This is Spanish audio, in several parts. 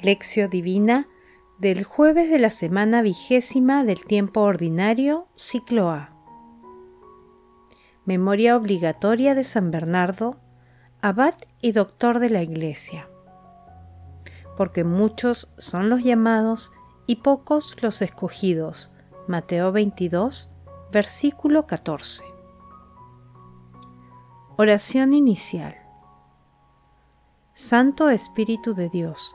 Lección Divina del jueves de la semana vigésima del tiempo ordinario, ciclo A. Memoria obligatoria de San Bernardo, abad y doctor de la Iglesia. Porque muchos son los llamados y pocos los escogidos. Mateo 22, versículo 14. Oración inicial. Santo Espíritu de Dios,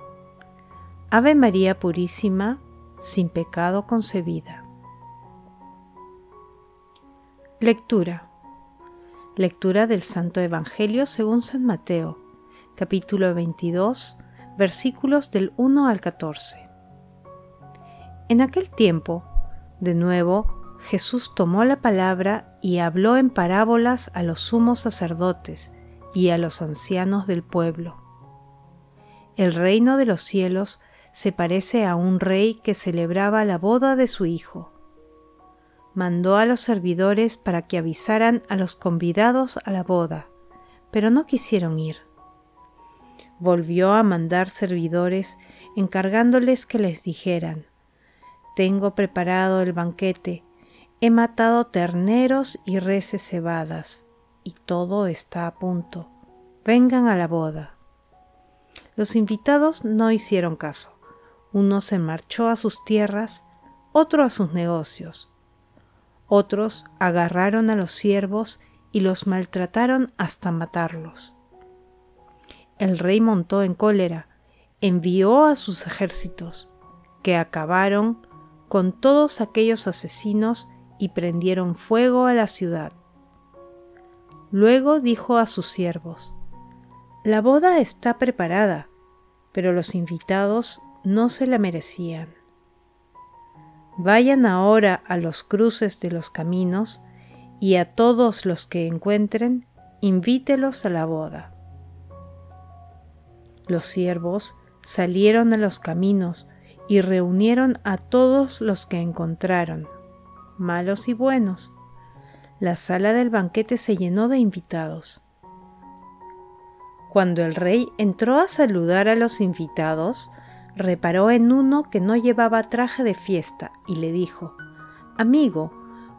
Ave María Purísima, sin pecado concebida. Lectura. Lectura del Santo Evangelio según San Mateo, capítulo 22, versículos del 1 al 14. En aquel tiempo, de nuevo, Jesús tomó la palabra y habló en parábolas a los sumos sacerdotes y a los ancianos del pueblo. El reino de los cielos se parece a un rey que celebraba la boda de su hijo. Mandó a los servidores para que avisaran a los convidados a la boda, pero no quisieron ir. Volvió a mandar servidores encargándoles que les dijeran, Tengo preparado el banquete, he matado terneros y reses cebadas, y todo está a punto. Vengan a la boda. Los invitados no hicieron caso. Uno se marchó a sus tierras, otro a sus negocios. Otros agarraron a los siervos y los maltrataron hasta matarlos. El rey montó en cólera, envió a sus ejércitos, que acabaron con todos aquellos asesinos y prendieron fuego a la ciudad. Luego dijo a sus siervos, La boda está preparada, pero los invitados no se la merecían. Vayan ahora a los cruces de los caminos y a todos los que encuentren, invítelos a la boda. Los siervos salieron a los caminos y reunieron a todos los que encontraron, malos y buenos. La sala del banquete se llenó de invitados. Cuando el rey entró a saludar a los invitados, reparó en uno que no llevaba traje de fiesta y le dijo, Amigo,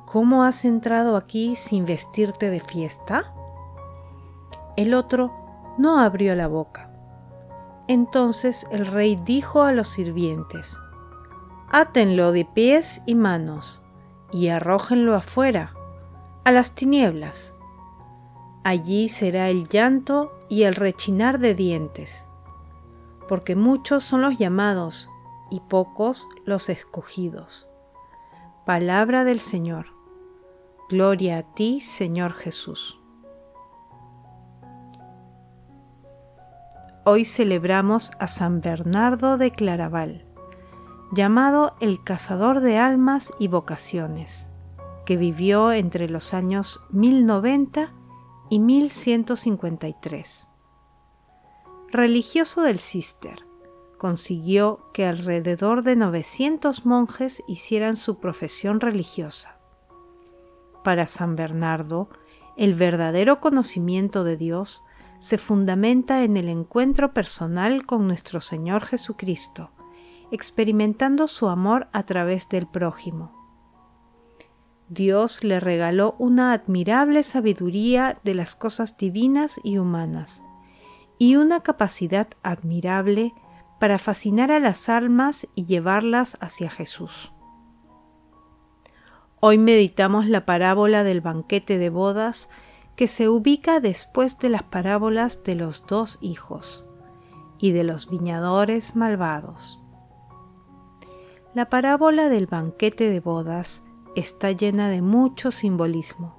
¿cómo has entrado aquí sin vestirte de fiesta? El otro no abrió la boca. Entonces el rey dijo a los sirvientes, Átenlo de pies y manos y arrójenlo afuera, a las tinieblas. Allí será el llanto y el rechinar de dientes porque muchos son los llamados y pocos los escogidos. Palabra del Señor. Gloria a ti, Señor Jesús. Hoy celebramos a San Bernardo de Claraval, llamado el cazador de almas y vocaciones, que vivió entre los años 1090 y 1153 religioso del Cister, consiguió que alrededor de 900 monjes hicieran su profesión religiosa. Para San Bernardo, el verdadero conocimiento de Dios se fundamenta en el encuentro personal con nuestro Señor Jesucristo, experimentando su amor a través del prójimo. Dios le regaló una admirable sabiduría de las cosas divinas y humanas, y una capacidad admirable para fascinar a las almas y llevarlas hacia Jesús. Hoy meditamos la parábola del banquete de bodas que se ubica después de las parábolas de los dos hijos y de los viñadores malvados. La parábola del banquete de bodas está llena de mucho simbolismo.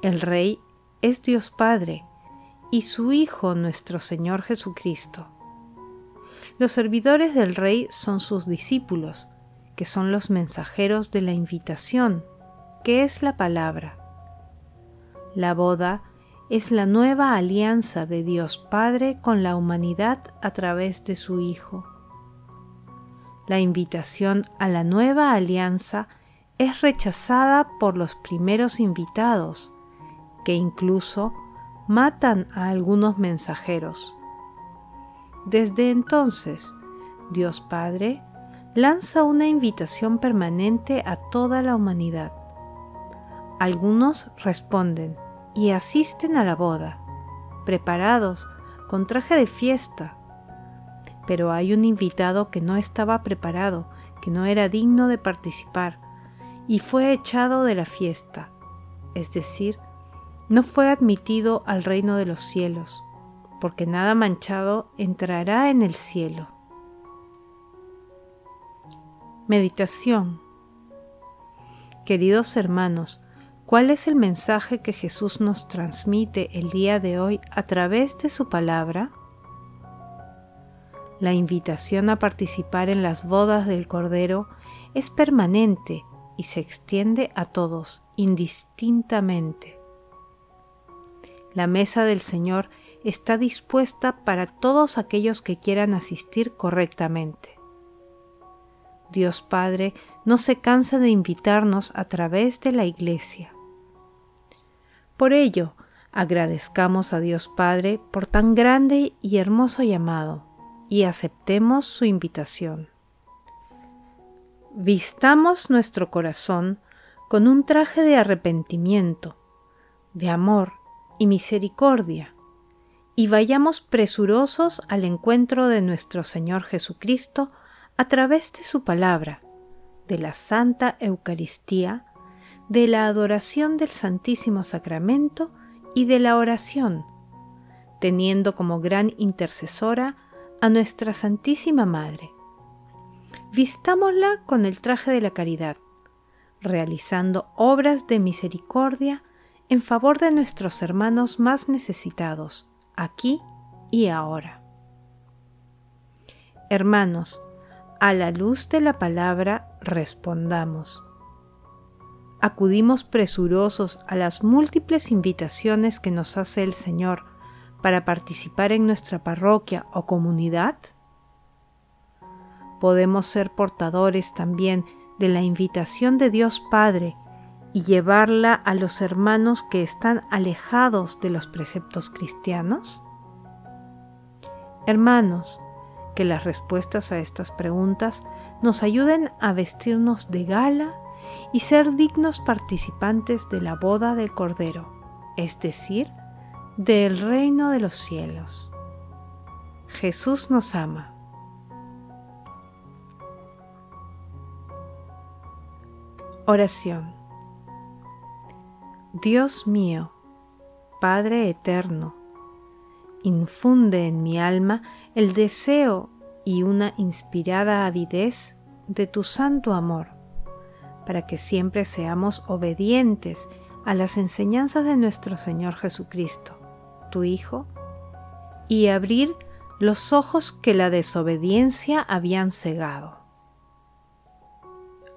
El rey es Dios Padre y su Hijo nuestro Señor Jesucristo. Los servidores del rey son sus discípulos, que son los mensajeros de la invitación, que es la palabra. La boda es la nueva alianza de Dios Padre con la humanidad a través de su Hijo. La invitación a la nueva alianza es rechazada por los primeros invitados, que incluso matan a algunos mensajeros. Desde entonces, Dios Padre lanza una invitación permanente a toda la humanidad. Algunos responden y asisten a la boda, preparados con traje de fiesta. Pero hay un invitado que no estaba preparado, que no era digno de participar, y fue echado de la fiesta, es decir, no fue admitido al reino de los cielos, porque nada manchado entrará en el cielo. Meditación Queridos hermanos, ¿cuál es el mensaje que Jesús nos transmite el día de hoy a través de su palabra? La invitación a participar en las bodas del Cordero es permanente y se extiende a todos indistintamente. La mesa del Señor está dispuesta para todos aquellos que quieran asistir correctamente. Dios Padre no se cansa de invitarnos a través de la Iglesia. Por ello, agradezcamos a Dios Padre por tan grande y hermoso llamado y aceptemos su invitación vistamos nuestro corazón con un traje de arrepentimiento, de amor y misericordia, y vayamos presurosos al encuentro de nuestro Señor Jesucristo a través de su palabra, de la Santa Eucaristía, de la adoración del Santísimo Sacramento y de la oración, teniendo como gran intercesora a nuestra Santísima Madre. Vistámosla con el traje de la caridad, realizando obras de misericordia en favor de nuestros hermanos más necesitados, aquí y ahora. Hermanos, a la luz de la palabra respondamos. Acudimos presurosos a las múltiples invitaciones que nos hace el Señor para participar en nuestra parroquia o comunidad podemos ser portadores también de la invitación de Dios Padre y llevarla a los hermanos que están alejados de los preceptos cristianos? Hermanos, que las respuestas a estas preguntas nos ayuden a vestirnos de gala y ser dignos participantes de la boda del Cordero, es decir, del reino de los cielos. Jesús nos ama. Oración. Dios mío, Padre eterno, infunde en mi alma el deseo y una inspirada avidez de tu santo amor, para que siempre seamos obedientes a las enseñanzas de nuestro Señor Jesucristo, tu Hijo, y abrir los ojos que la desobediencia habían cegado.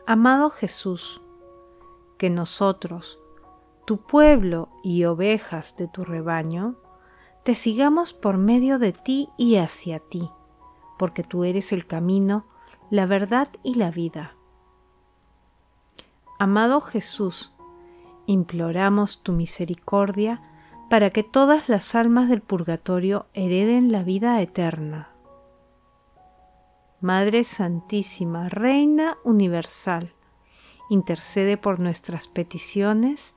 Amado Jesús, que nosotros, tu pueblo y ovejas de tu rebaño, te sigamos por medio de ti y hacia ti, porque tú eres el camino, la verdad y la vida. Amado Jesús, imploramos tu misericordia para que todas las almas del purgatorio hereden la vida eterna. Madre Santísima, Reina Universal, intercede por nuestras peticiones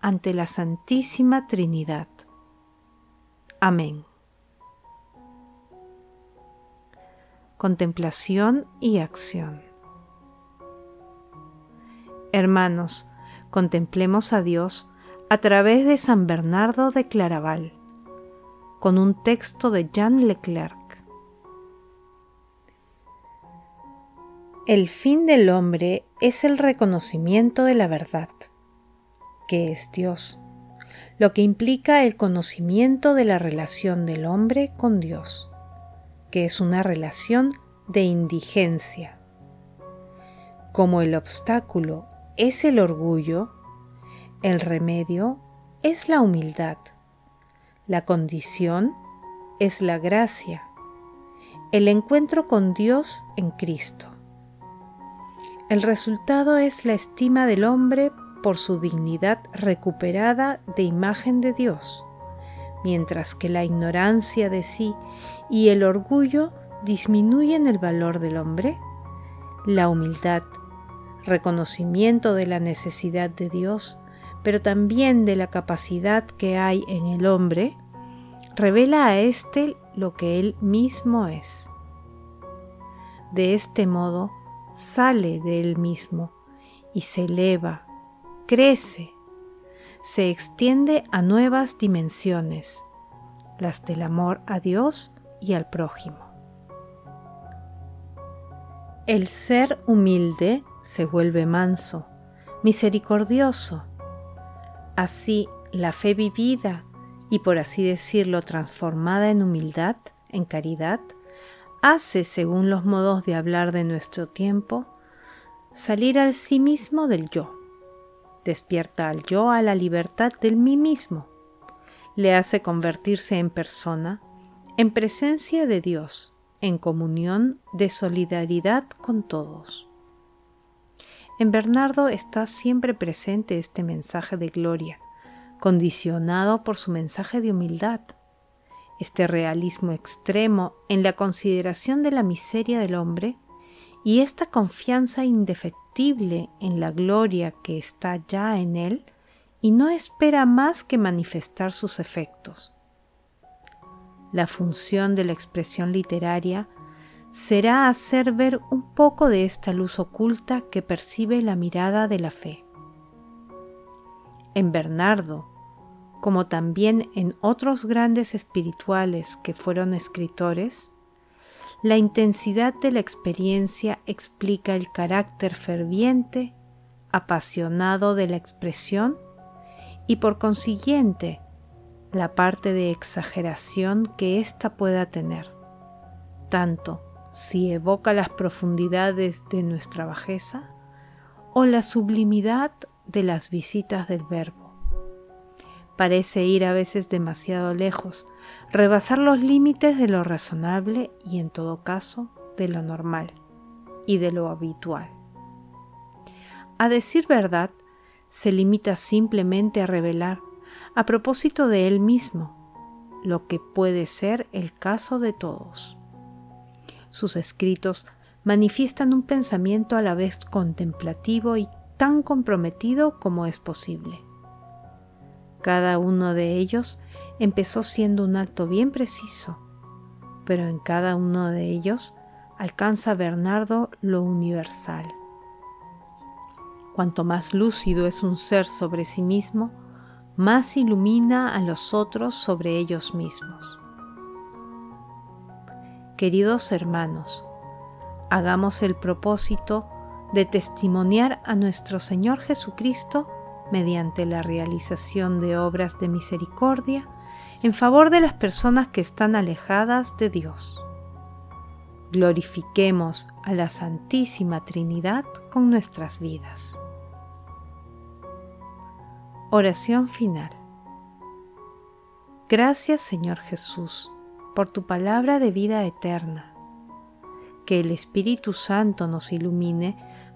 ante la Santísima Trinidad. Amén. Contemplación y acción. Hermanos, contemplemos a Dios a través de San Bernardo de Claraval, con un texto de Jean Leclerc. El fin del hombre es el reconocimiento de la verdad, que es Dios, lo que implica el conocimiento de la relación del hombre con Dios, que es una relación de indigencia. Como el obstáculo es el orgullo, el remedio es la humildad, la condición es la gracia, el encuentro con Dios en Cristo. El resultado es la estima del hombre por su dignidad recuperada de imagen de Dios, mientras que la ignorancia de sí y el orgullo disminuyen el valor del hombre, la humildad, reconocimiento de la necesidad de Dios, pero también de la capacidad que hay en el hombre, revela a éste lo que él mismo es. De este modo, sale de él mismo y se eleva, crece, se extiende a nuevas dimensiones, las del amor a Dios y al prójimo. El ser humilde se vuelve manso, misericordioso. Así, la fe vivida y por así decirlo transformada en humildad, en caridad, hace, según los modos de hablar de nuestro tiempo, salir al sí mismo del yo, despierta al yo a la libertad del mí mismo, le hace convertirse en persona, en presencia de Dios, en comunión de solidaridad con todos. En Bernardo está siempre presente este mensaje de gloria, condicionado por su mensaje de humildad, este realismo extremo en la consideración de la miseria del hombre y esta confianza indefectible en la gloria que está ya en él y no espera más que manifestar sus efectos. La función de la expresión literaria será hacer ver un poco de esta luz oculta que percibe la mirada de la fe. En Bernardo, como también en otros grandes espirituales que fueron escritores, la intensidad de la experiencia explica el carácter ferviente, apasionado de la expresión y por consiguiente la parte de exageración que ésta pueda tener, tanto si evoca las profundidades de nuestra bajeza o la sublimidad de las visitas del Verbo parece ir a veces demasiado lejos, rebasar los límites de lo razonable y en todo caso de lo normal y de lo habitual. A decir verdad, se limita simplemente a revelar, a propósito de él mismo, lo que puede ser el caso de todos. Sus escritos manifiestan un pensamiento a la vez contemplativo y tan comprometido como es posible. Cada uno de ellos empezó siendo un acto bien preciso, pero en cada uno de ellos alcanza Bernardo lo universal. Cuanto más lúcido es un ser sobre sí mismo, más ilumina a los otros sobre ellos mismos. Queridos hermanos, hagamos el propósito de testimoniar a nuestro Señor Jesucristo mediante la realización de obras de misericordia en favor de las personas que están alejadas de Dios. Glorifiquemos a la Santísima Trinidad con nuestras vidas. Oración final. Gracias Señor Jesús por tu palabra de vida eterna. Que el Espíritu Santo nos ilumine